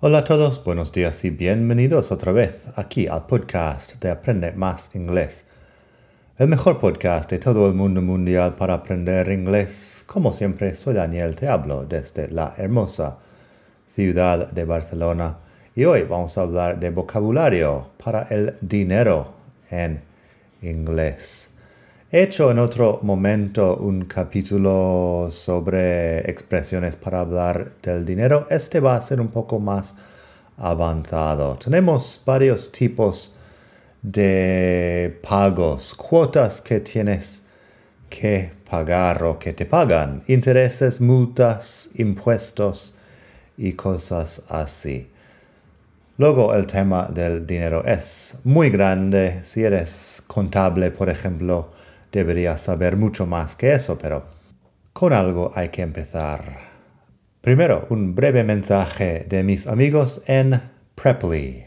Hola a todos, buenos días y bienvenidos otra vez aquí al podcast de Aprende Más Inglés. El mejor podcast de todo el mundo mundial para aprender inglés. Como siempre, soy Daniel, te hablo desde la hermosa ciudad de Barcelona y hoy vamos a hablar de vocabulario para el dinero en inglés. He hecho en otro momento un capítulo sobre expresiones para hablar del dinero. Este va a ser un poco más avanzado. Tenemos varios tipos de pagos, cuotas que tienes que pagar o que te pagan, intereses, multas, impuestos y cosas así. Luego el tema del dinero es muy grande. Si eres contable, por ejemplo, deberías saber mucho más que eso, pero con algo hay que empezar. Primero, un breve mensaje de mis amigos en Preply.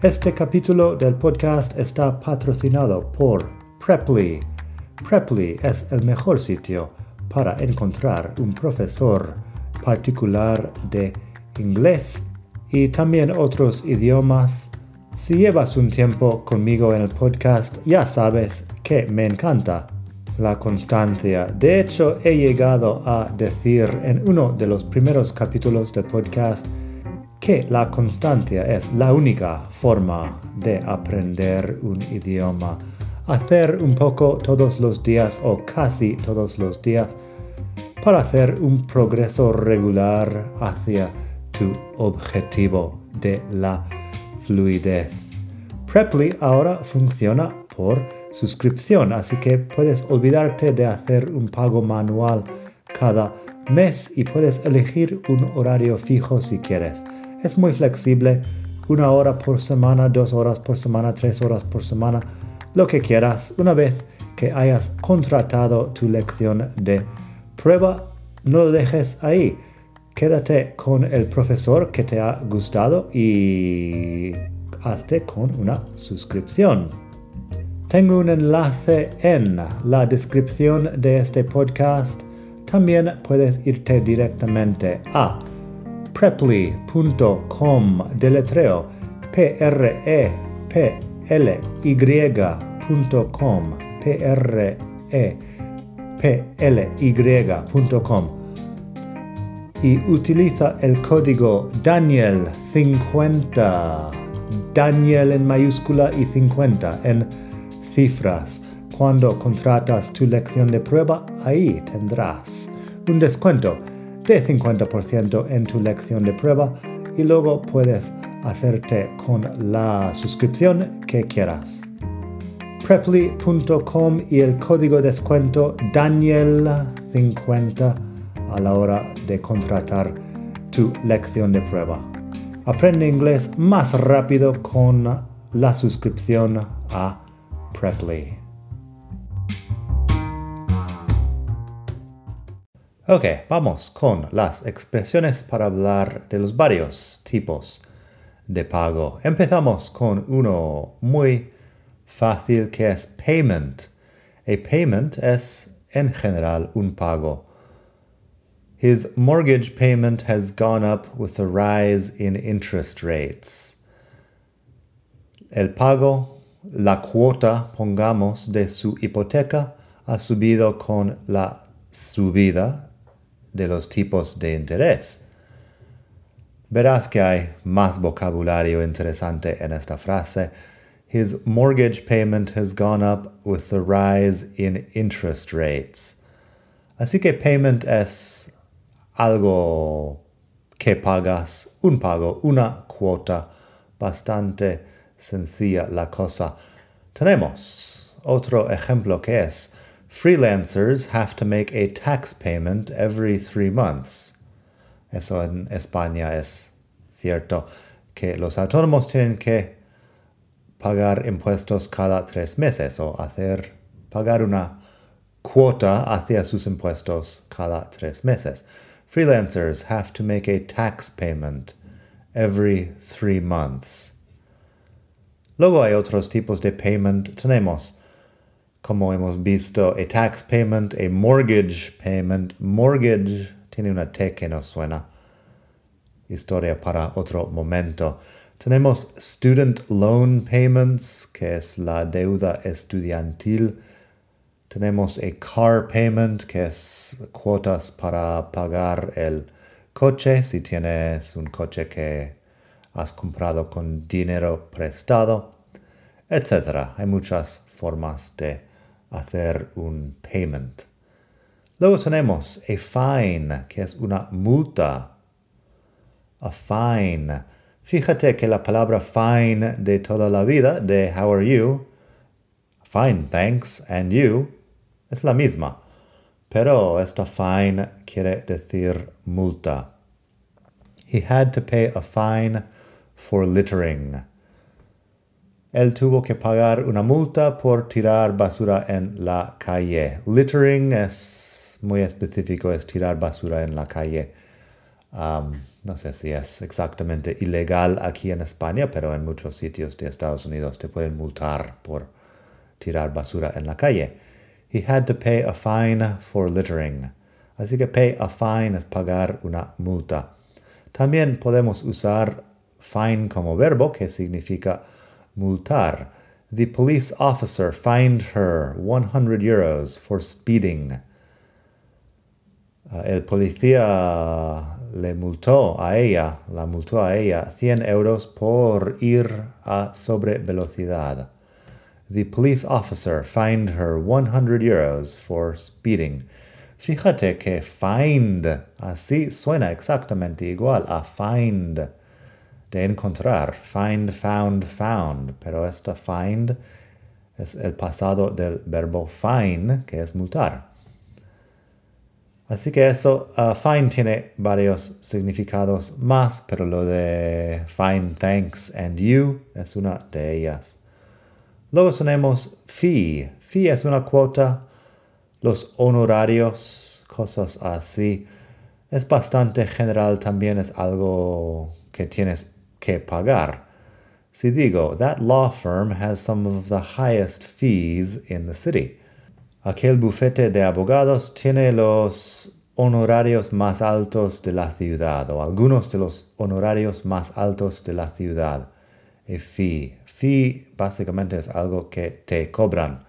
Este capítulo del podcast está patrocinado por Preply. Preply es el mejor sitio para encontrar un profesor particular de inglés y también otros idiomas. Si llevas un tiempo conmigo en el podcast, ya sabes que me encanta la constancia. De hecho, he llegado a decir en uno de los primeros capítulos del podcast que la constancia es la única forma de aprender un idioma. Hacer un poco todos los días o casi todos los días para hacer un progreso regular hacia objetivo de la fluidez. Preply ahora funciona por suscripción, así que puedes olvidarte de hacer un pago manual cada mes y puedes elegir un horario fijo si quieres. Es muy flexible, una hora por semana, dos horas por semana, tres horas por semana, lo que quieras. Una vez que hayas contratado tu lección de prueba, no lo dejes ahí quédate con el profesor que te ha gustado y hazte con una suscripción. Tengo un enlace en la descripción de este podcast. También puedes irte directamente a preply.com deletreo p r e p l y.com p r e p l y.com y utiliza el código Daniel50, Daniel en mayúscula y 50 en cifras. Cuando contratas tu lección de prueba, ahí tendrás un descuento de 50% en tu lección de prueba y luego puedes hacerte con la suscripción que quieras. Preply.com y el código descuento Daniel50 a la hora de contratar tu lección de prueba. Aprende inglés más rápido con la suscripción a Preply. Ok, vamos con las expresiones para hablar de los varios tipos de pago. Empezamos con uno muy fácil que es payment. A payment es en general un pago. His mortgage payment has gone up with a rise in interest rates. El pago, la cuota, pongamos, de su hipoteca ha subido con la subida de los tipos de interés. Verás que hay más vocabulario interesante en esta frase. His mortgage payment has gone up with the rise in interest rates. Así que payment es algo que pagas, un pago, una cuota, bastante sencilla la cosa. Tenemos otro ejemplo que es, freelancers have to make a tax payment every three months. Eso en España es cierto, que los autónomos tienen que pagar impuestos cada tres meses o hacer pagar una cuota hacia sus impuestos cada tres meses freelancers have to make a tax payment every three months. Luego hay otros tipos de payment. Tenemos como hemos visto, a tax payment, a mortgage payment. Mortgage tiene una T que no suena. Historia para otro momento. Tenemos student loan payments, que es la deuda estudiantil. Tenemos a car payment, que es cuotas para pagar el coche, si tienes un coche que has comprado con dinero prestado, etc. Hay muchas formas de hacer un payment. Luego tenemos a fine, que es una multa. A fine. Fíjate que la palabra fine de toda la vida, de how are you, fine, thanks, and you, es la misma. Pero esta fine quiere decir multa. He had to pay a fine for littering. Él tuvo que pagar una multa por tirar basura en la calle. Littering es muy específico, es tirar basura en la calle. Um, no sé si es exactamente ilegal aquí en España, pero en muchos sitios de Estados Unidos te pueden multar por tirar basura en la calle. He had to pay a fine for littering. Así que pay a fine es pagar una multa. También podemos usar fine como verbo, que significa multar. The police officer fined her 100 euros for speeding. Uh, el policía le multó a ella, la multó a ella 100 euros por ir a sobre velocidad. The police officer fined her 100 euros for speeding. Fíjate que find así suena exactamente igual a find de encontrar. Find, found, found. Pero esta find es el pasado del verbo fine, que es multar. Así que eso, uh, fine tiene varios significados más, pero lo de fine, thanks and you es una de ellas. Luego tenemos fee. Fee es una cuota. Los honorarios, cosas así. Es bastante general, también es algo que tienes que pagar. Si digo, that law firm has some of the highest fees in the city. Aquel bufete de abogados tiene los honorarios más altos de la ciudad o algunos de los honorarios más altos de la ciudad. A fee. Fee básicamente es algo que te cobran.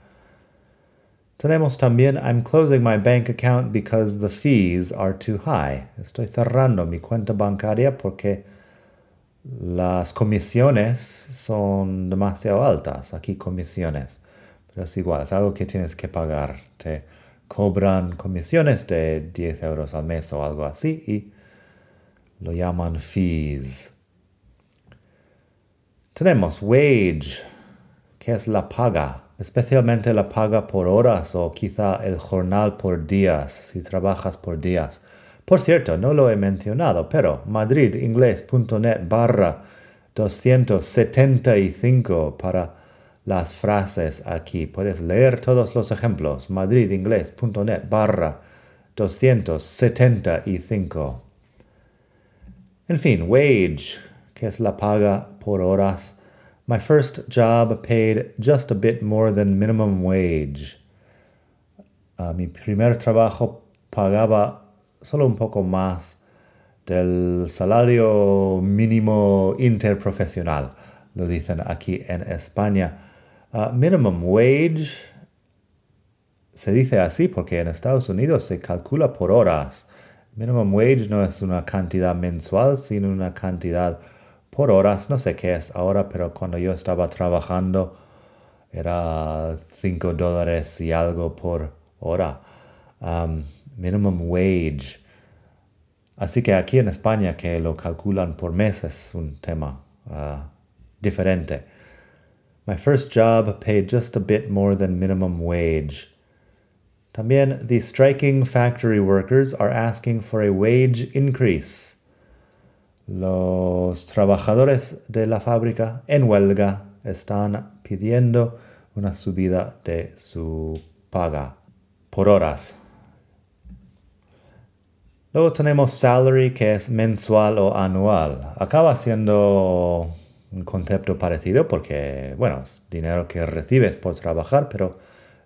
Tenemos también I'm closing my bank account because the fees are too high. Estoy cerrando mi cuenta bancaria porque las comisiones son demasiado altas. Aquí comisiones. Pero es igual, es algo que tienes que pagar. Te cobran comisiones de 10 euros al mes o algo así y lo llaman fees. Tenemos wage, que es la paga, especialmente la paga por horas o quizá el jornal por días, si trabajas por días. Por cierto, no lo he mencionado, pero madridingles.net barra 275 para las frases aquí. Puedes leer todos los ejemplos. madridingles.net barra 275. En fin, wage, que es la paga por horas. My first job paid just a bit more than minimum wage. Uh, mi primer trabajo pagaba solo un poco más del salario mínimo interprofesional, lo dicen aquí en España. Uh, minimum wage se dice así porque en Estados Unidos se calcula por horas. Minimum wage no es una cantidad mensual, sino una cantidad por horas. No sé qué es ahora, pero cuando yo estaba trabajando era 5 dólares y algo por hora. Um, minimum wage. Así que aquí en España que lo calculan por mes es un tema uh, diferente. My first job paid just a bit more than minimum wage. También, the striking factory workers are asking for a wage increase. Los trabajadores de la fábrica en huelga están pidiendo una subida de su paga por horas. Luego tenemos salary, que es mensual o anual. Acaba siendo un concepto parecido porque, bueno, es dinero que recibes por trabajar, pero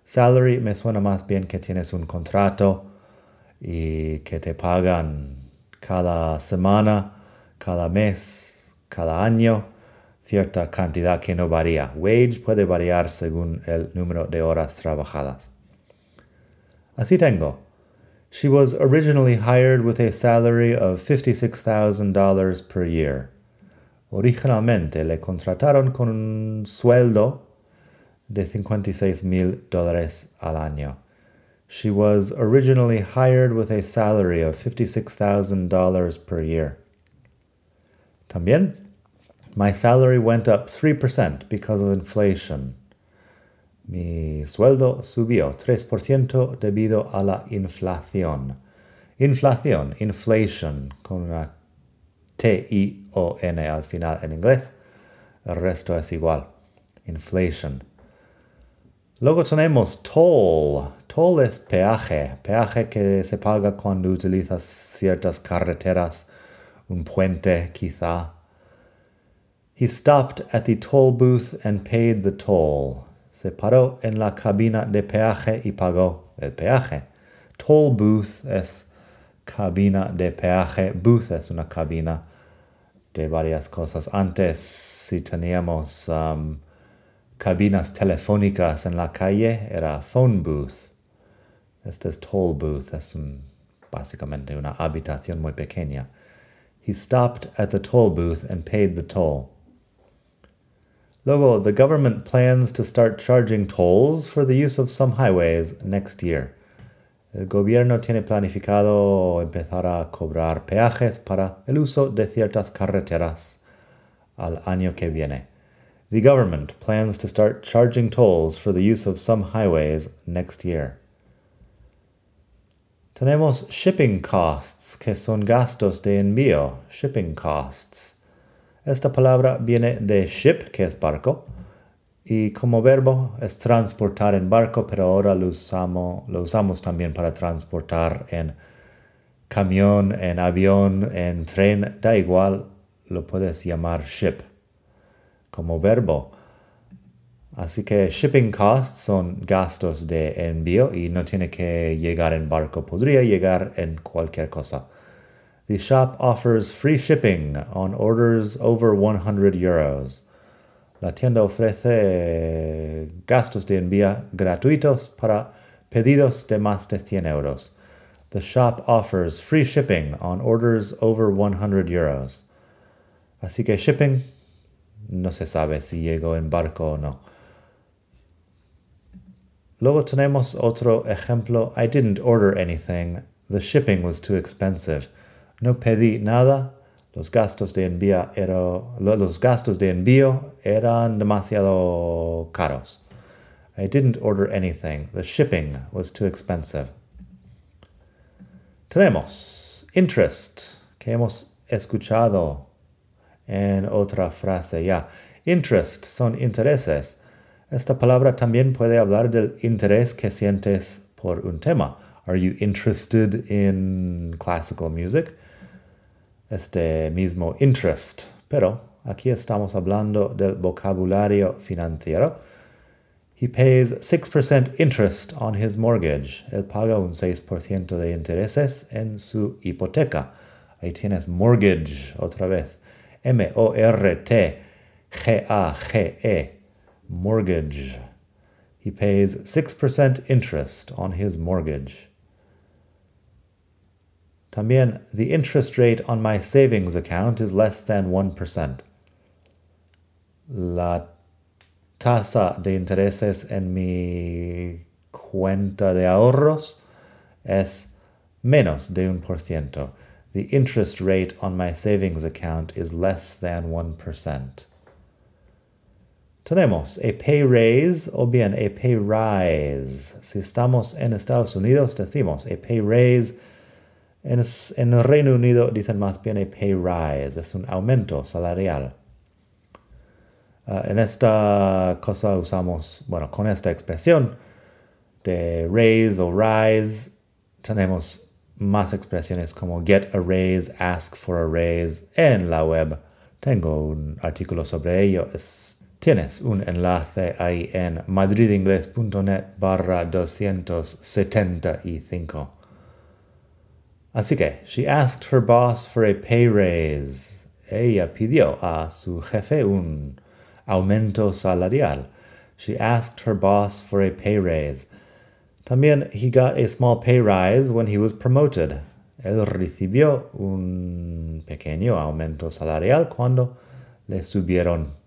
Salary me suena más bien que tienes un contrato y que te pagan cada semana, cada mes, cada año, cierta cantidad que no varía. Wage puede variar según el número de horas trabajadas. Así tengo. She was originally hired with a salary of $56,000 per year. Originalmente le contrataron con un sueldo de 56 mil dólares al año. She was originally hired with a salary of $56,000 per year. También, my salary went up 3% because of inflation. Mi sueldo subió 3% debido a la inflación. Inflación, inflation, con una T-I-O-N al final en inglés. El resto es igual. Inflation. Luego tenemos toll. Toll es peaje. Peaje que se paga cuando utilizas ciertas carreteras, un puente quizá. He stopped at the toll booth and paid the toll. Se paró en la cabina de peaje y pagó el peaje. Toll booth es cabina de peaje. Booth es una cabina de varias cosas. Antes, si teníamos um, cabinas telefónicas en la calle, era phone booth. Este es toll booth. Es básicamente una habitación muy pequeña. He stopped at the toll booth and paid the toll. Luego, the government plans to start charging tolls for the use of some highways next year. El gobierno tiene planificado empezar a cobrar peajes para el uso de ciertas carreteras al año que viene. The government plans to start charging tolls for the use of some highways next year. Tenemos shipping costs, que son gastos de envío, shipping costs. Esta palabra viene de ship, que es barco, y como verbo es transportar en barco, pero ahora lo usamos, lo usamos también para transportar en camión, en avión, en tren, da igual, lo puedes llamar ship como verbo. Así que shipping costs son gastos de envío y no tiene que llegar en barco, podría llegar en cualquier cosa. The shop offers free shipping on orders over 100 euros. La tienda ofrece gastos de envío gratuitos para pedidos de más de 100 euros. The shop offers free shipping on orders over 100 euros. Así que shipping no se sabe si llegó en barco o no. Luego tenemos otro ejemplo. I didn't order anything. The shipping was too expensive. No pedí nada. Los gastos de envío, los gastos de envío eran demasiado caros. I didn't order anything. The shipping was too expensive. Tenemos interest, que hemos escuchado en otra frase ya. Interest son intereses. Esta palabra también puede hablar del interés que sientes por un tema. Are you interested in classical music? este mismo interest, pero aquí estamos hablando del vocabulario financiero. He pays 6% interest on his mortgage. Él paga un 6% de intereses en su hipoteca. Ahí tienes mortgage otra vez. M-O-R-T-G-A-G-E. Mortgage. He pays 6% interest on his mortgage. También, the interest rate on my savings account is less than 1%. La tasa de intereses en mi cuenta de ahorros es menos de un por ciento. The interest rate on my savings account is less than 1%. Tenemos a pay raise o bien a pay rise. Si estamos en Estados Unidos, decimos a pay raise en, el Reino Unido dicen más bien a pay rise, es un aumento salarial. Ah, en esta cosa usamos, bueno, con esta expresión de raise o rise, tenemos más expresiones como get a raise, ask for a raise en la web. Tengo un artículo sobre ello. Tienes un enlace ahí en madridingles.net barra 275. Así que, she asked her boss for a pay raise. Ella pidió a su jefe un aumento salarial. She asked her boss for a pay raise. También he got a small pay rise when he was promoted. Él recibió un pequeño aumento salarial cuando le subieron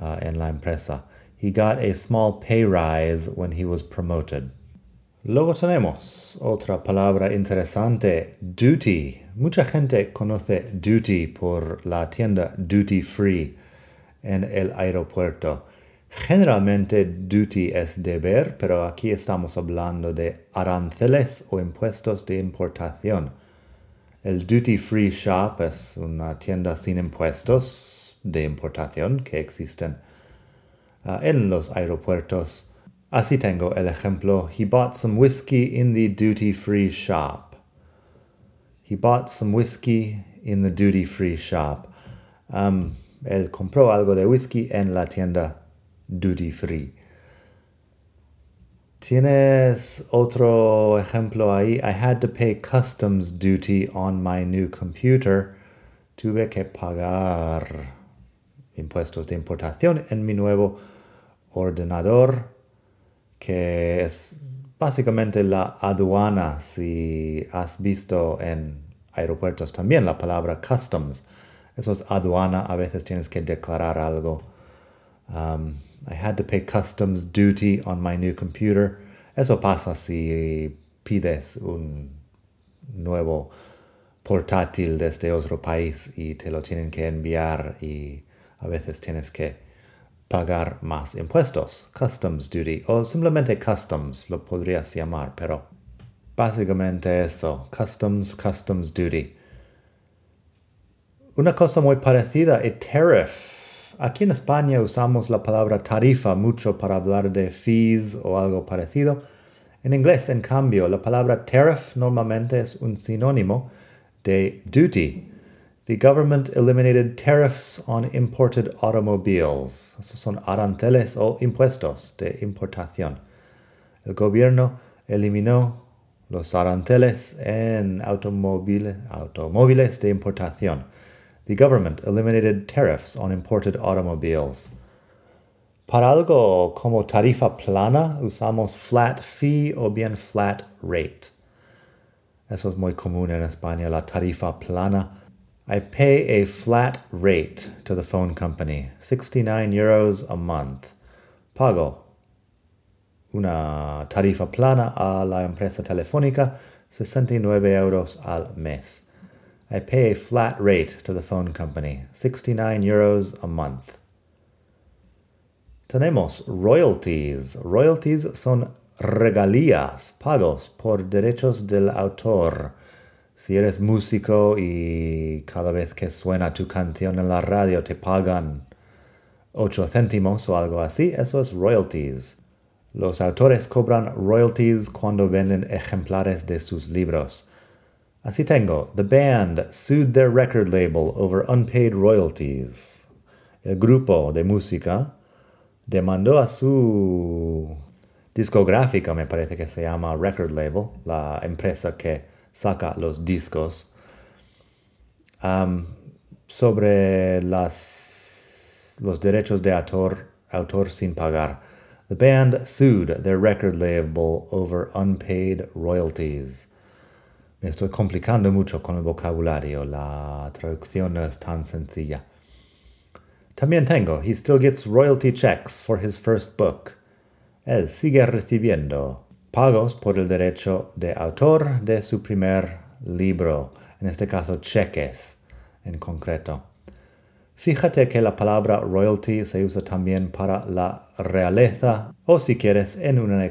uh, en la empresa. He got a small pay rise when he was promoted. Luego tenemos otra palabra interesante, duty. Mucha gente conoce duty por la tienda duty free en el aeropuerto. Generalmente duty es deber, pero aquí estamos hablando de aranceles o impuestos de importación. El duty free shop es una tienda sin impuestos de importación que existen uh, en los aeropuertos. Así tengo el ejemplo. He bought some whiskey in the duty free shop. He bought some whiskey in the duty free shop. Um, él compró algo de whisky en la tienda duty free. Tienes otro ejemplo ahí. I had to pay customs duty on my new computer. Tuve que pagar impuestos de importación en mi nuevo ordenador, que es básicamente la aduana. Si has visto en aeropuertos también la palabra customs, eso es aduana. A veces tienes que declarar algo. Um, I had to pay customs duty on my new computer. Eso pasa si pides un nuevo portátil desde otro país y te lo tienen que enviar y a veces tienes que pagar más impuestos, customs duty o simplemente customs lo podrías llamar, pero básicamente eso, customs, customs duty. Una cosa muy parecida, a tariff Aquí en España usamos la palabra tarifa mucho para hablar de fees o algo parecido. En inglés, en cambio, la palabra tariff normalmente es un sinónimo de duty. The government eliminated tariffs on imported automobiles. Esos son aranceles o impuestos de importación. El gobierno eliminó los aranceles en automóviles, automóviles de importación the government eliminated tariffs on imported automobiles. Para algo como tarifa plana usamos flat fee o bien flat rate. Eso es muy común en España, la tarifa plana. I pay a flat rate to the phone company, 69 euros a month. Pago una tarifa plana a la empresa telefónica, 69 euros al mes. I pay a flat rate to the phone company, 69 euros a month. Tenemos royalties. Royalties son regalías, pagos por derechos del autor. Si eres músico y cada vez que suena tu canción en la radio te pagan 8 céntimos o algo así, eso es royalties. Los autores cobran royalties cuando venden ejemplares de sus libros. Así tengo. The band sued their record label over unpaid royalties. El grupo de música demandó a su discográfica, me parece que se llama Record Label, la empresa que saca los discos, sobre las, los derechos de autor, autor sin pagar. The band sued their record label over unpaid royalties. Me estoy complicando mucho con el vocabulario, la traducción no es tan sencilla. También tengo, he still gets royalty checks for his first book. Él sigue recibiendo pagos por el derecho de autor de su primer libro, en este caso cheques en concreto. Fíjate que la palabra royalty se usa también para la realeza o si quieres en una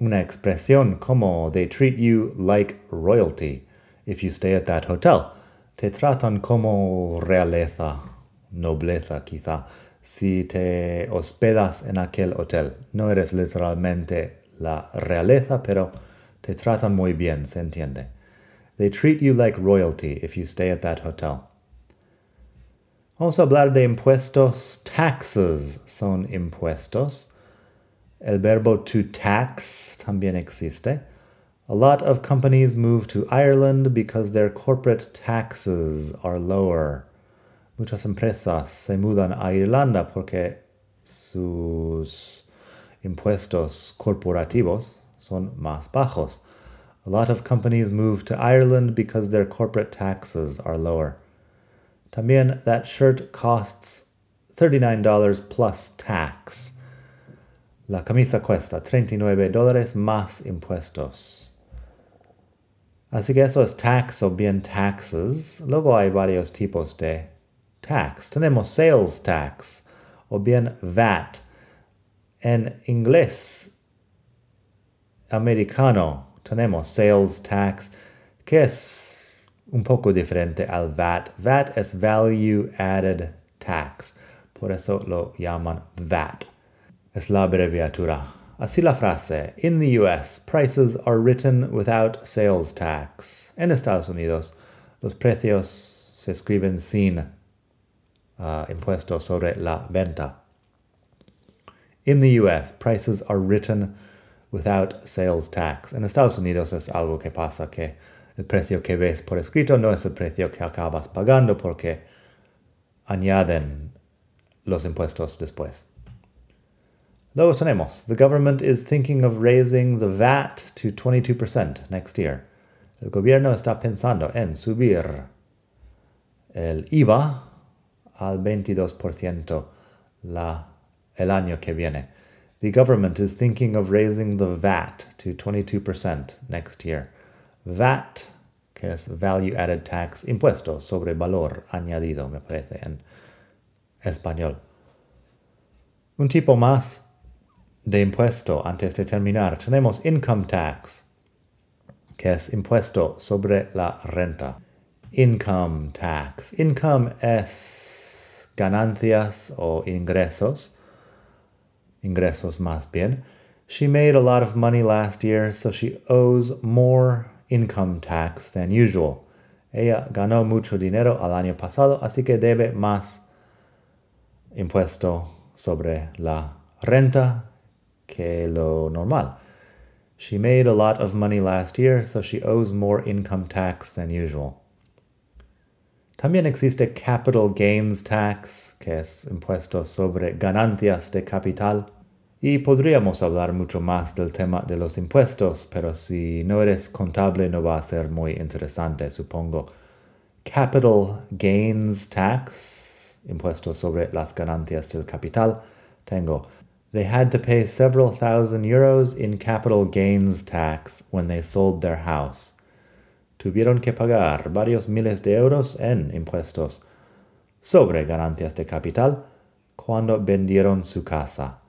una expresión como they treat you like royalty if you stay at that hotel. Te tratan como realeza, nobleza quizá, si te hospedas en aquel hotel. No eres literalmente la realeza, pero te tratan muy bien, se entiende. They treat you like royalty if you stay at that hotel. Vamos a hablar de impuestos. Taxes son impuestos. El verbo to tax también existe. A lot of companies move to Ireland because their corporate taxes are lower. Muchas empresas se mudan a Irlanda porque sus impuestos corporativos son más bajos. A lot of companies move to Ireland because their corporate taxes are lower. También that shirt costs $39 plus tax. La camisa cuesta 39 dólares más impuestos. Así que eso es tax o bien taxes. Luego hay varios tipos de tax. Tenemos sales tax o bien VAT. En inglés americano tenemos sales tax, que es un poco diferente al VAT. VAT es Value Added Tax, por eso lo llaman VAT. Es la abreviatura. Así la frase, in the US, prices are written without sales tax. En Estados Unidos, los precios se escriben sin uh, impuestos sobre la venta. In the US, prices are written without sales tax. En Estados Unidos es algo que pasa que el precio que ves por escrito no es el precio que acabas pagando porque añaden los impuestos después. Luego tenemos, the government is thinking of raising the VAT to 22% next year. El gobierno está pensando en subir el IVA al 22% la, el año que viene. The government is thinking of raising the VAT to 22% next year. VAT, que es Value Added Tax, impuesto sobre valor añadido, me parece, en español. Un tipo más de impuesto antes de terminar. Tenemos income tax, que es impuesto sobre la renta. Income tax. Income es ganancias o ingresos ingresos más bien. She made a lot of money last year, so she owes more income tax than usual. Ella ganó mucho dinero al año pasado, así que debe más impuesto sobre la renta que lo normal. She made a lot of money last year, so she owes more income tax than usual. También existe capital gains tax, que es impuesto sobre ganancias de capital. Y podríamos hablar mucho más del tema de los impuestos, pero si no eres contable no va a ser muy interesante, supongo. Capital gains tax, impuesto sobre las ganancias del capital. Tengo. They had to pay several thousand euros in capital gains tax when they sold their house tuvieron que pagar varios miles de euros en impuestos sobre ganancias de capital cuando vendieron su casa.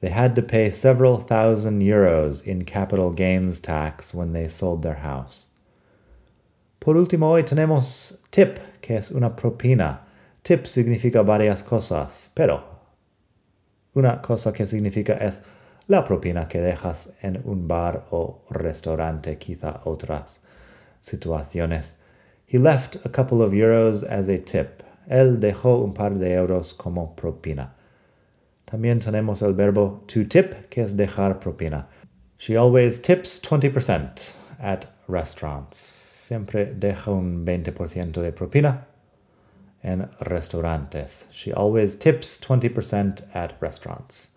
They had to pay several thousand euros in capital gains tax when they sold their house. Por último, hoy tenemos tip, que es una propina. Tip significa varias cosas, pero una cosa que significa es la propina que dejas en un bar o restaurante, quizá otras situaciones. He left a couple of euros as a tip. Él dejó un par de euros como propina. También tenemos el verbo to tip, que es dejar propina. She always tips 20% at restaurants. Siempre deja un 20% de propina en restaurantes. She always tips 20% at restaurants.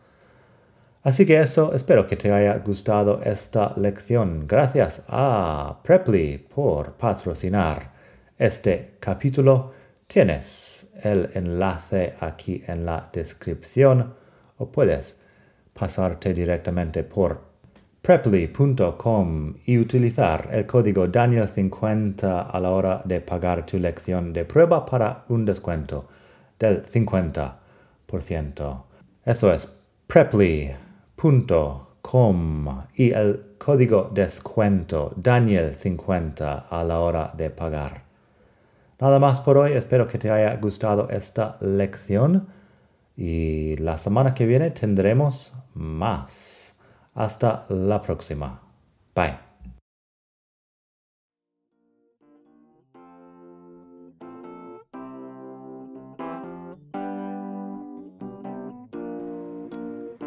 Así que eso, espero que te haya gustado esta lección. Gracias a Preply por patrocinar este capítulo. Tienes el enlace aquí en la descripción o puedes pasarte directamente por preply.com y utilizar el código Daniel50 a la hora de pagar tu lección de prueba para un descuento del 50%. Eso es Preply com y el código descuento Daniel50 a la hora de pagar. Nada más por hoy, espero que te haya gustado esta lección y la semana que viene tendremos más. Hasta la próxima. Bye.